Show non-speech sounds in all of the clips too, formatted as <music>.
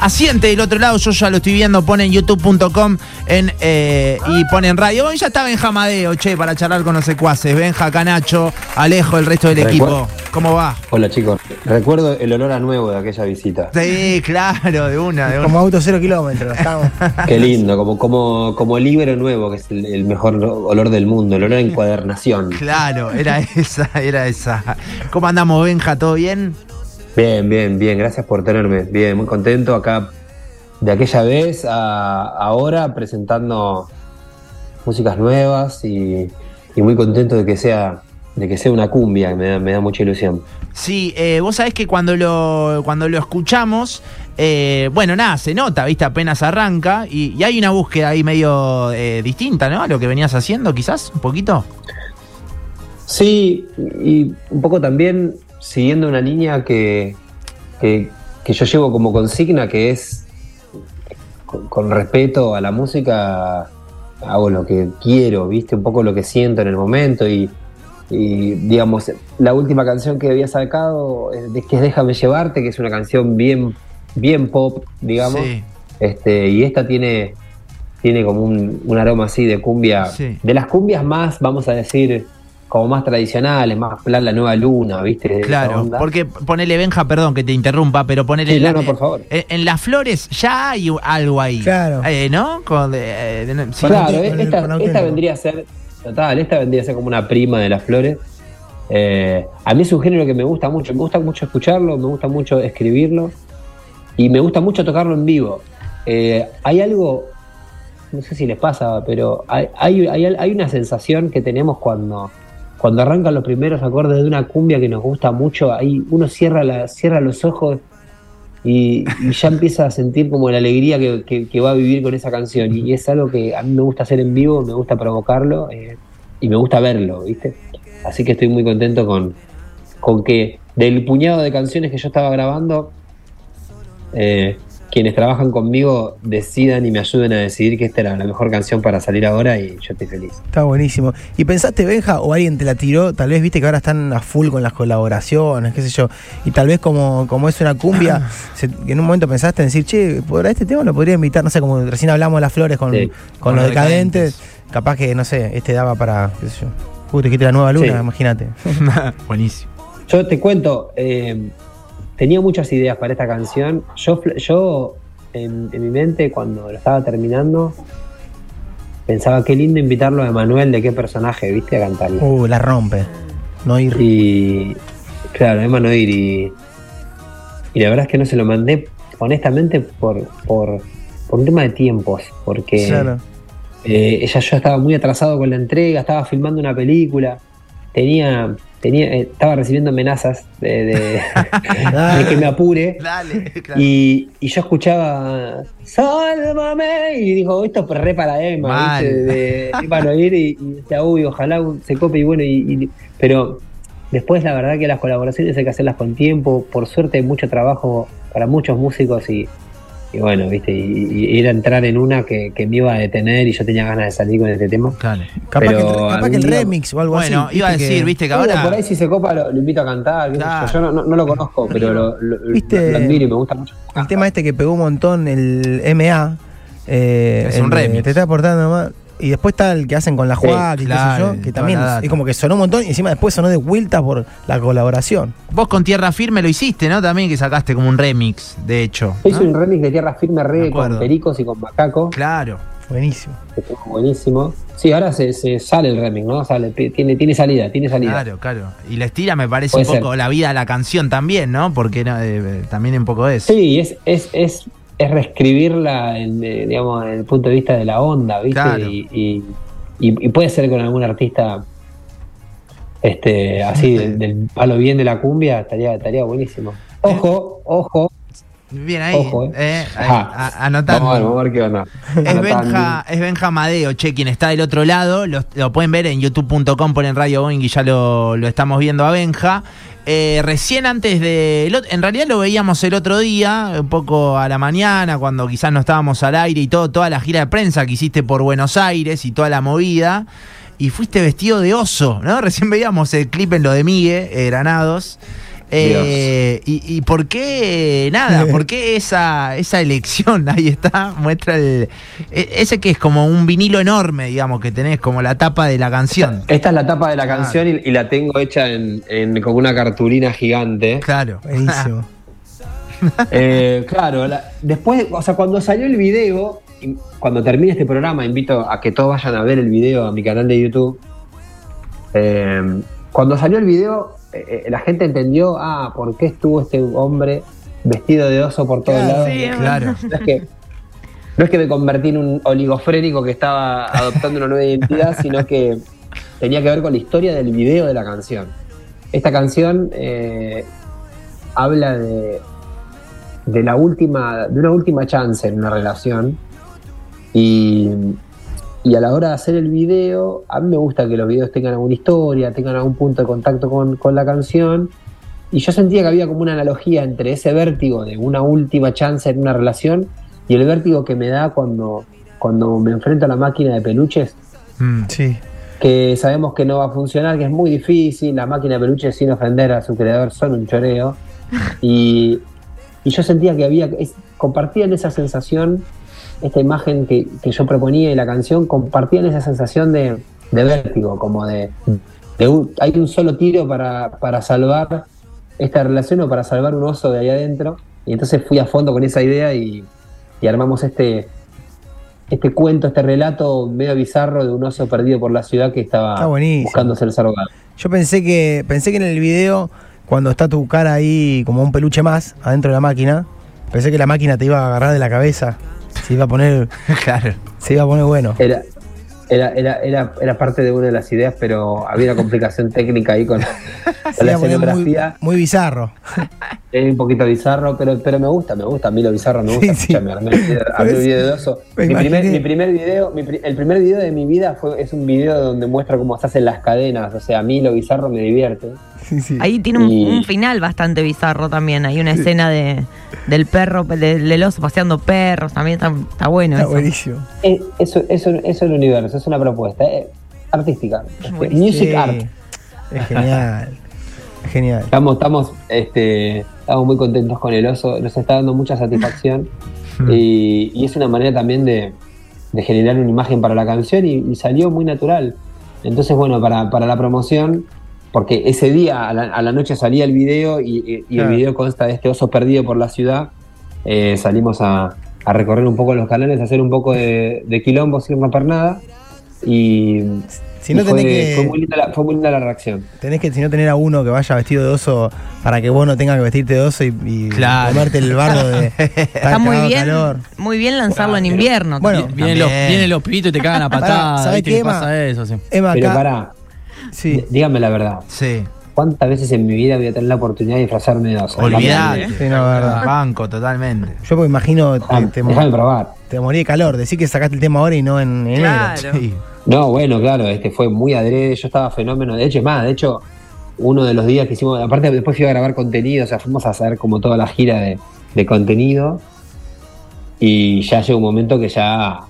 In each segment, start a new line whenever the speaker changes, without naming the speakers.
asiente del otro lado, yo ya lo estoy viendo, ponen youtube.com en, eh, y ponen radio. Bueno, ya está Benja Madeo, che, para charlar con los secuaces. Benja, Canacho, Alejo, el resto del
Recuer-
equipo. ¿Cómo va?
Hola chicos, recuerdo el olor a nuevo de aquella visita.
Sí, claro, de una, de una.
Como auto cero kilómetros. Estamos. <laughs>
Qué lindo, como, como, como el libro nuevo, que es el, el mejor olor del mundo, el olor a encuadernación.
Claro, era esa, era esa. ¿Cómo andamos, Benja? ¿Todo bien?
Bien, bien, bien, gracias por tenerme. Bien, muy contento acá de aquella vez a ahora presentando músicas nuevas y, y muy contento de que sea de que sea una cumbia, me da, me da mucha ilusión.
Sí, eh, vos sabés que cuando lo, cuando lo escuchamos, eh, bueno, nada, se nota, viste, apenas arranca y, y hay una búsqueda ahí medio eh, distinta, ¿no? A lo que venías haciendo, quizás, un poquito.
Sí, y un poco también siguiendo una línea que, que, que yo llevo como consigna, que es con, con respeto a la música, hago lo que quiero, viste, un poco lo que siento en el momento y, y, digamos, la última canción que había sacado, es que es Déjame llevarte, que es una canción bien, bien pop, digamos,
Sí.
este, y esta tiene, tiene como un, un aroma así de cumbia,
Sí.
de las cumbias más, vamos a decir, como más tradicionales, más plan la nueva luna, ¿viste?
Claro, porque ponele Benja, perdón que te interrumpa, pero ponele.
Sí,
en
no,
la-
no, por favor.
En, en las flores ya hay algo ahí.
Claro.
Eh, ¿No? Con, eh, de- sí.
Claro,
el-
esta,
el
esta vendría a ser, total, esta vendría a ser como una prima de las flores. Eh, a mí es un género que me gusta mucho, me gusta mucho escucharlo, me gusta mucho escribirlo y me gusta mucho tocarlo en vivo. Eh, hay algo, no sé si les pasa, pero hay, hay, hay, hay una sensación que tenemos cuando, cuando arrancan los primeros acordes de una cumbia que nos gusta mucho, ahí uno cierra, la, cierra los ojos y, ya empieza a sentir como la alegría que va a vivir con esa canción. Y es algo que a mí me gusta hacer en vivo, me gusta provocarlo eh, y me gusta verlo, ¿viste? Así que estoy muy contento con, con que del puñado de canciones que yo estaba grabando, eh, quienes trabajan conmigo decidan y me ayuden a decidir que esta era la mejor canción para salir ahora y yo estoy feliz.
Está buenísimo. ¿Y pensaste, Benja, o alguien te la tiró? Tal vez viste que ahora están a full con las colaboraciones, qué sé yo. Y tal vez como, como es una cumbia, se- que en un momento pensaste en decir, che, por este tema lo podría invitar, no sé, como recién hablamos de las flores con,
Sí.
con,
Con
los
los
decadentes.
Decadentes.
Capaz que, no sé, este daba para, qué sé yo. Uy, te quité la nueva luna,
Sí.
imagínate. <laughs>
Buenísimo.
Yo te cuento, eh, tenía muchas ideas para esta canción. Yo, yo en, en mi mente, cuando lo estaba terminando, pensaba qué lindo invitarlo a Emanuel de qué personaje, viste, a cantarlo.
Uh, la rompe. No ir.
Y claro, Emanuel y, y la verdad es que no se lo mandé, honestamente, por, por, por un tema de tiempos, porque
Claro.
eh, ella yo estaba muy atrasado con la entrega, estaba filmando una película, tenía, tenía, eh, estaba recibiendo amenazas de, de- <laughs> de que me apure.
Dale, claro.
Y, y yo escuchaba Sálvame y dijo, esto es re para Emma,
Mal.
¿viste? De, de Emma ir y, y decía, uy, ojalá se cope y bueno, y, y- pero después la verdad que las colaboraciones hay que hacerlas con tiempo, por suerte hay mucho trabajo para muchos músicos y, y bueno, viste, y, y era entrar en una que, que me iba a detener y yo tenía ganas de salir con este tema.
Claro.
Capaz,
Pero
que, el- capaz que el
algún día-
remix o algo
Bueno,
así.
iba a decir,
que-
viste que
Bueno,
ahora.
por ahí si se copa lo, lo invito a cantar.
Claro.
yo no, no- no lo conozco, pero lo, lo-
¿Viste?
lo admiro y me gusta mucho.
El tema este que pegó un montón, el MA. eh,
Es un
el
remix.
Te está aportando más. Y después está el que hacen con la
Sí,
Juac y
claro,
qué sé yo, que también es como que sonó un montón y encima después sonó de vuelta por la colaboración.
Vos con Tierra Firme lo hiciste, ¿no? También que sacaste como un remix, de hecho.
Yo hice
¿no?
un remix de Tierra Firme
Me
re con Pericos y con Macaco,
Claro.
Buenísimo.
buenísimo. Sí, ahora se, se sale el remix, ¿no? Sale, tiene, tiene salida, tiene salida.
Claro, claro. Y la estira me parece
Puede
un poco
ser.
la vida de la canción también, ¿no? Porque no, eh, también un poco es.
Sí, es, es, es, es reescribirla en, eh, digamos, en el punto de vista de la onda, ¿viste?
Claro.
Y, y, y- y puede ser con algún artista este así del, del palo bien de la cumbia, estaría, estaría buenísimo. Ojo, ojo.
Bien ahí,
Ojo, eh.
eh, ahí,
Ajá.
a- anotando.
Vamos a ver, vamos a ver qué onda.
Es. Benja, es Benja Madeo, che, quien está del otro lado. Lo, lo pueden ver en youtube.com, ponen Radio Boeing y ya lo, lo estamos viendo a Benja. Eh, recién antes de. En realidad lo veíamos el otro día, un poco a la mañana, cuando quizás no estábamos al aire y todo, toda la gira de prensa que hiciste por Buenos Aires y toda la movida. Y fuiste vestido de oso, ¿no? <laughs> Recién veíamos el clip en lo de Migue, eh, Granados. Eh, y, y por qué, nada, <laughs> por qué esa, esa elección? <laughs> Ahí está, muestra el. e- Ese que es como un vinilo enorme, digamos, que tenés como la tapa de la canción.
Esta es la tapa de la
Ah.
canción y, y la tengo hecha en, en- con una cartulina gigante.
Claro. <laughs>
Buenísimo.
Eh, claro, la- después, o sea, cuando salió el video, y cuando termine este programa, invito a que todos vayan a ver el video a mi canal de YouTube. Eh, cuando salió el video, eh, eh, la gente entendió, ah, ¿por qué estuvo este hombre vestido de oso por todos
Claro,
lados?
sí,
Claro.
No es que no es que me convertí en un oligofrénico que estaba adoptando una nueva identidad, sino que tenía que ver con la historia del video de la canción. Esta canción eh, habla de, de la última, de una última chance en una relación. Y, y a la hora de hacer el video, a mí me gusta que los videos tengan alguna historia, tengan algún punto de contacto con, con la canción. Y yo sentía que había como una analogía entre ese vértigo de una última chance en una relación y el vértigo que me da cuando, cuando me enfrento a la máquina de peluches,
Mm.
Sí.
que sabemos que no va a funcionar, que es muy difícil, la máquina de peluches sin ofender a su creador son un choreo. <laughs> Y, y yo sentía que había, es- compartían esa sensación, esta imagen que, que yo proponía y la canción, compartían esa sensación de, de vértigo, como de, de un- hay un solo tiro para, para salvar esta relación o para salvar un oso de ahí adentro. Y entonces fui a fondo con esa idea y, y armamos este, este cuento, este relato medio bizarro de un oso perdido por la ciudad que estaba buscando ser salvado.
Yo pensé que pensé que en el video, cuando está tu cara ahí como un peluche más adentro de la máquina, pensé que la máquina te iba a agarrar de la cabeza. Se iba a poner, <laughs>
Claro.
se iba a poner bueno.
Era, era, era, era, era parte de una de las ideas, pero había una complicación <laughs> técnica ahí con, con la
iba a poner muy,
escenografía.
muy bizarro. <laughs>
Es un poquito bizarro, pero, pero me gusta, me gusta. A mí lo bizarro me gusta.
Sí, sí.
Escuchame, armé, armé un video de oso.
Me
Mi primer, mi primer video, mi el primer video de mi vida fue, es un video donde muestra cómo se hacen las cadenas. O sea, a mí lo bizarro me divierte.
Sí, sí.
Ahí tiene un,
Y-
un final bastante bizarro también. Hay una escena de, del perro, del, del oso paseando perros. También está, está bueno
Está
eso.
buenísimo.
Eh, Eso, eso, eso es el universo, es una propuesta eh, artística. Este, music
Sí.
art.
Es genial. Es genial.
Estamos, estamos, este, estamos muy contentos con el oso, nos está dando mucha satisfacción <laughs> y, y es una manera también de, de generar una imagen para la canción y, y salió muy natural. Entonces, bueno, para, para la promoción, porque ese día a la, a la noche salía el video y, y- y
Claro.
el video consta de este oso perdido por la ciudad, eh, salimos a, a recorrer un poco los canales, a hacer un poco de, de quilombo sin romper nada y,
Si no
y fue,
tenés que-
fue muy linda la, fue muy linda la reacción.
Tenés que, si no tener a uno que vaya vestido de oso para que vos no tengas que vestirte de oso y, y
Claro.
comerte el bardo de. <laughs>
Está muy bien,
calor.
muy bien lanzarlo en invierno.
Bueno.
Vienen los, vienen los pibitos y te cagan a patadas.
¿sabés
¿viste
qué,
qué
Emma?
pasa eso? Sí.
Emma,
Pero
acá.
pará,
Sí.
Dígame la verdad.
Sí.
¿Cuántas veces en mi vida voy a tener la oportunidad de disfrazarme de oso?
Olvidate.
Sí, no, verdad.
Banco, totalmente.
Yo me imagino te, te,
Déjame probar.
te morí de calor. Decir que sacaste el tema ahora y no en enero.
Claro.
Sí.
No, bueno, claro, este fue muy adrede, yo estaba fenómeno. De hecho, es más, de hecho, uno de los días que hicimos, aparte después fui a grabar contenido, o sea, fuimos a hacer como toda la gira de, de contenido y ya llegó un momento que ya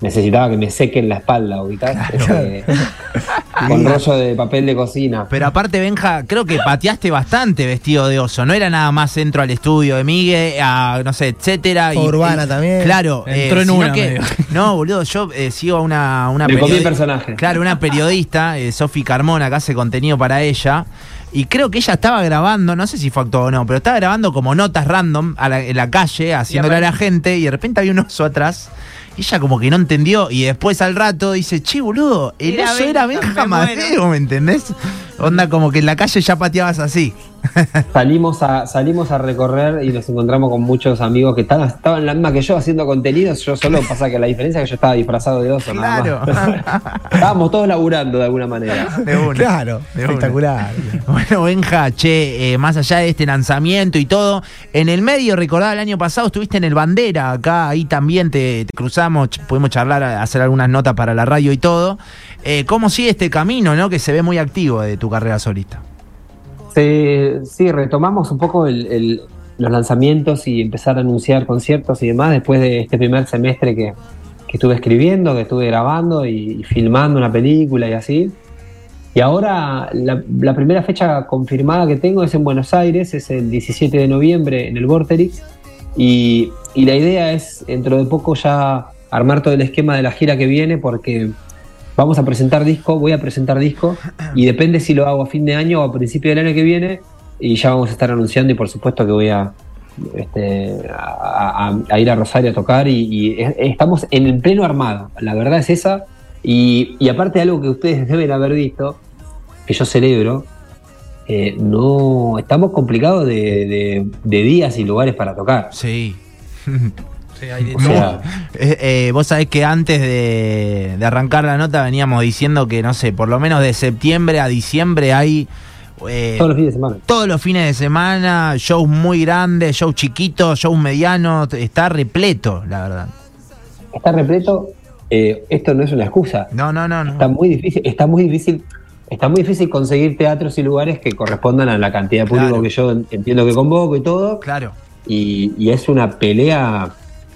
necesitaba que me sequen la espalda, ubicás, <laughs> con rollo de papel de cocina.
Pero aparte, Benja, creo que pateaste bastante vestido de oso. No era nada más entro al estudio de Miguel, a, no sé, etcétera.
Fue Urbana también.
Claro.
Entró en
sino
una
que-. <laughs> No, boludo, yo eh, sigo a una, una
Me comí el
periodi-
personaje.
Claro, una periodista, eh, Sofi Carmona, que hace contenido para ella. Y creo que ella estaba grabando, no sé si fue actuado o no, pero estaba grabando como notas random a la- en la calle, haciéndole a la gente, y de repente había un oso atrás. Ella como que no entendió, y después al rato dice, che, boludo, el
Era
oso era
Benja,
Benja
me muero".
Madeo, ¿me entendés? Onda como que en la calle ya pateabas así. <laughs>
Salimos a, salimos a recorrer y nos encontramos con muchos amigos que estaban, estaban la misma que yo haciendo contenidos. Yo solo <laughs> pasa que la diferencia es que yo estaba disfrazado de oso. nada
Claro.
más. <laughs> Estábamos todos laburando de alguna manera.
De una.
Claro,
De una.
espectacular.
Bueno, Benja, che, eh, más allá de este lanzamiento y todo, en el medio, recordaba el año pasado, estuviste en el Bandera, acá, ahí también te, te cruzamos, ch- pudimos charlar, hacer algunas notas para la radio y todo. Eh, ¿Cómo sigue este camino, no? Que se ve muy activo de tu carrera solista.
Sí, retomamos un poco el- los lanzamientos y empezar a anunciar conciertos y demás después de este primer semestre que, que estuve escribiendo, que estuve grabando y, y filmando una película y así. Y ahora la, primera fecha confirmada que tengo es en Buenos Aires, es el 17 de noviembre en el Vorterix. Y la idea es dentro de poco ya armar todo el esquema de la gira que viene porque vamos a presentar disco, voy a presentar disco <clears throat> y depende si lo hago a fin de año o a principio del año que viene y ya vamos a estar anunciando y por supuesto que voy a, este, a, a- a ir a Rosario a tocar y, y es- estamos en el pleno armado, la verdad es esa y, y aparte algo que ustedes <laughs> deben haber visto, que yo celebro, eh, no estamos complicados de, de- de días y lugares para tocar.
Sí. <laughs>
Sí, hay de
Eh, eh, vos sabés que antes de, de arrancar la nota veníamos diciendo que, no sé, por lo menos de septiembre a diciembre hay eh,
todos los fines de semana.
todos los fines de semana shows muy grandes, shows chiquitos, shows medianos, está repleto, la verdad.
Está repleto, eh, esto no es una excusa.
No, no, no, no.
Está muy difícil, está muy difícil, está muy difícil conseguir teatros y lugares que correspondan a la cantidad de público
Claro.
que yo entiendo que convoco y todo.
Claro.
Y, y es una pelea.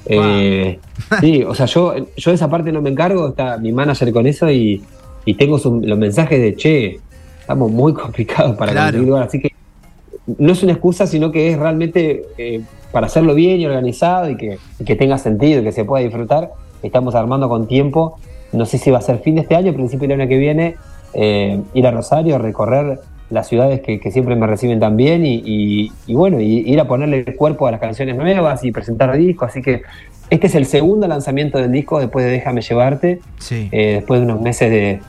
Eh, sí, o sea, yo, yo esa parte no me encargo, está mi manager con eso y, y tengo su- los mensajes de che, estamos muy <laughs> complicados para
Claro.
conseguir lugar. Así que no es una excusa, sino que es realmente eh, para hacerlo bien y organizado y que, y que tenga sentido y que se pueda disfrutar. Estamos armando con tiempo. No sé si va a ser fin de este año, principio del año que viene, eh, ir a Rosario, recorrer las ciudades que, que siempre me reciben tan bien y, y- y bueno, y ir a ponerle el cuerpo a las canciones nuevas y presentar discos. Así que este es el segundo lanzamiento del disco después de Déjame Llevarte
Sí.
eh, después de unos meses de,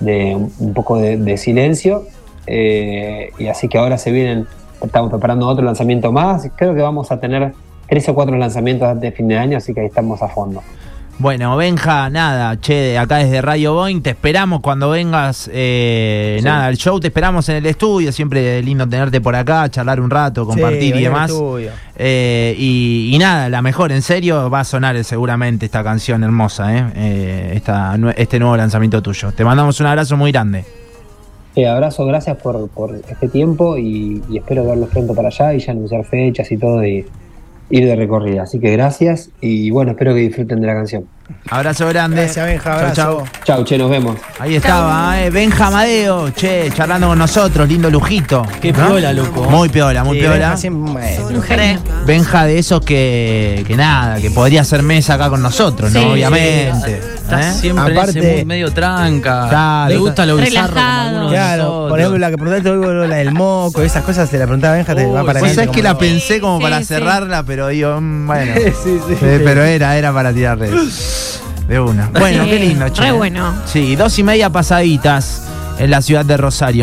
de un poco de, de silencio. eh, y así que ahora se vienen, estamos preparando otro lanzamiento más. Creo que vamos a tener tres o cuatro lanzamientos antes de fin de año, así que ahí estamos a fondo.
Bueno, Benja, nada, che, de acá desde Radio Boeing, te esperamos cuando vengas, eh,
Sí.
nada, el show te esperamos en el estudio, siempre lindo tenerte por acá, charlar un rato, compartir
Sí,
y
al
demás.
estudio.
Eh, y, y nada, la mejor, en serio, va a sonar seguramente esta canción hermosa, ¿eh? Eh, esta, este nuevo lanzamiento tuyo. Te mandamos un abrazo muy grande.
Eh, abrazo, gracias por, por este tiempo y, y espero verlos pronto para allá y ya anunciar fechas y todo y ir de recorrida. Así que gracias y bueno, espero que disfruten de la canción.
Abrazo grande.
Gracias, Benja,
Chau,
abrazo.
chau.
Chau, che, nos vemos.
Ahí estaba, eh, Benja Amadeo, che, charlando con nosotros, lindo lujito.
Qué piola, loco.
Muy piola, muy
Sí,
piola.
Benja siempre.
Benja de esos que, que nada, que podría hacer mesa acá con nosotros,
Sí.
¿no? Obviamente.
Está
¿eh?
siempre en
Aparte-
ese mood medio tranca.
Claro.
Le gusta lo bizarro como
Claro, por ejemplo, la que preguntaste hoy, la del moco, esas cosas, se la preguntaba a Benja, te va para
Vos sabés que la pensé como
Sí,
para
sí.
cerrarla, pero digo, mm, bueno. <laughs>
Sí, sí,
Eh,
sí.
pero era, era para tirar redes. De una. Bueno,
Sí,
qué lindo, che.
re bueno.
Sí, dos y media pasaditas en la ciudad de Rosario.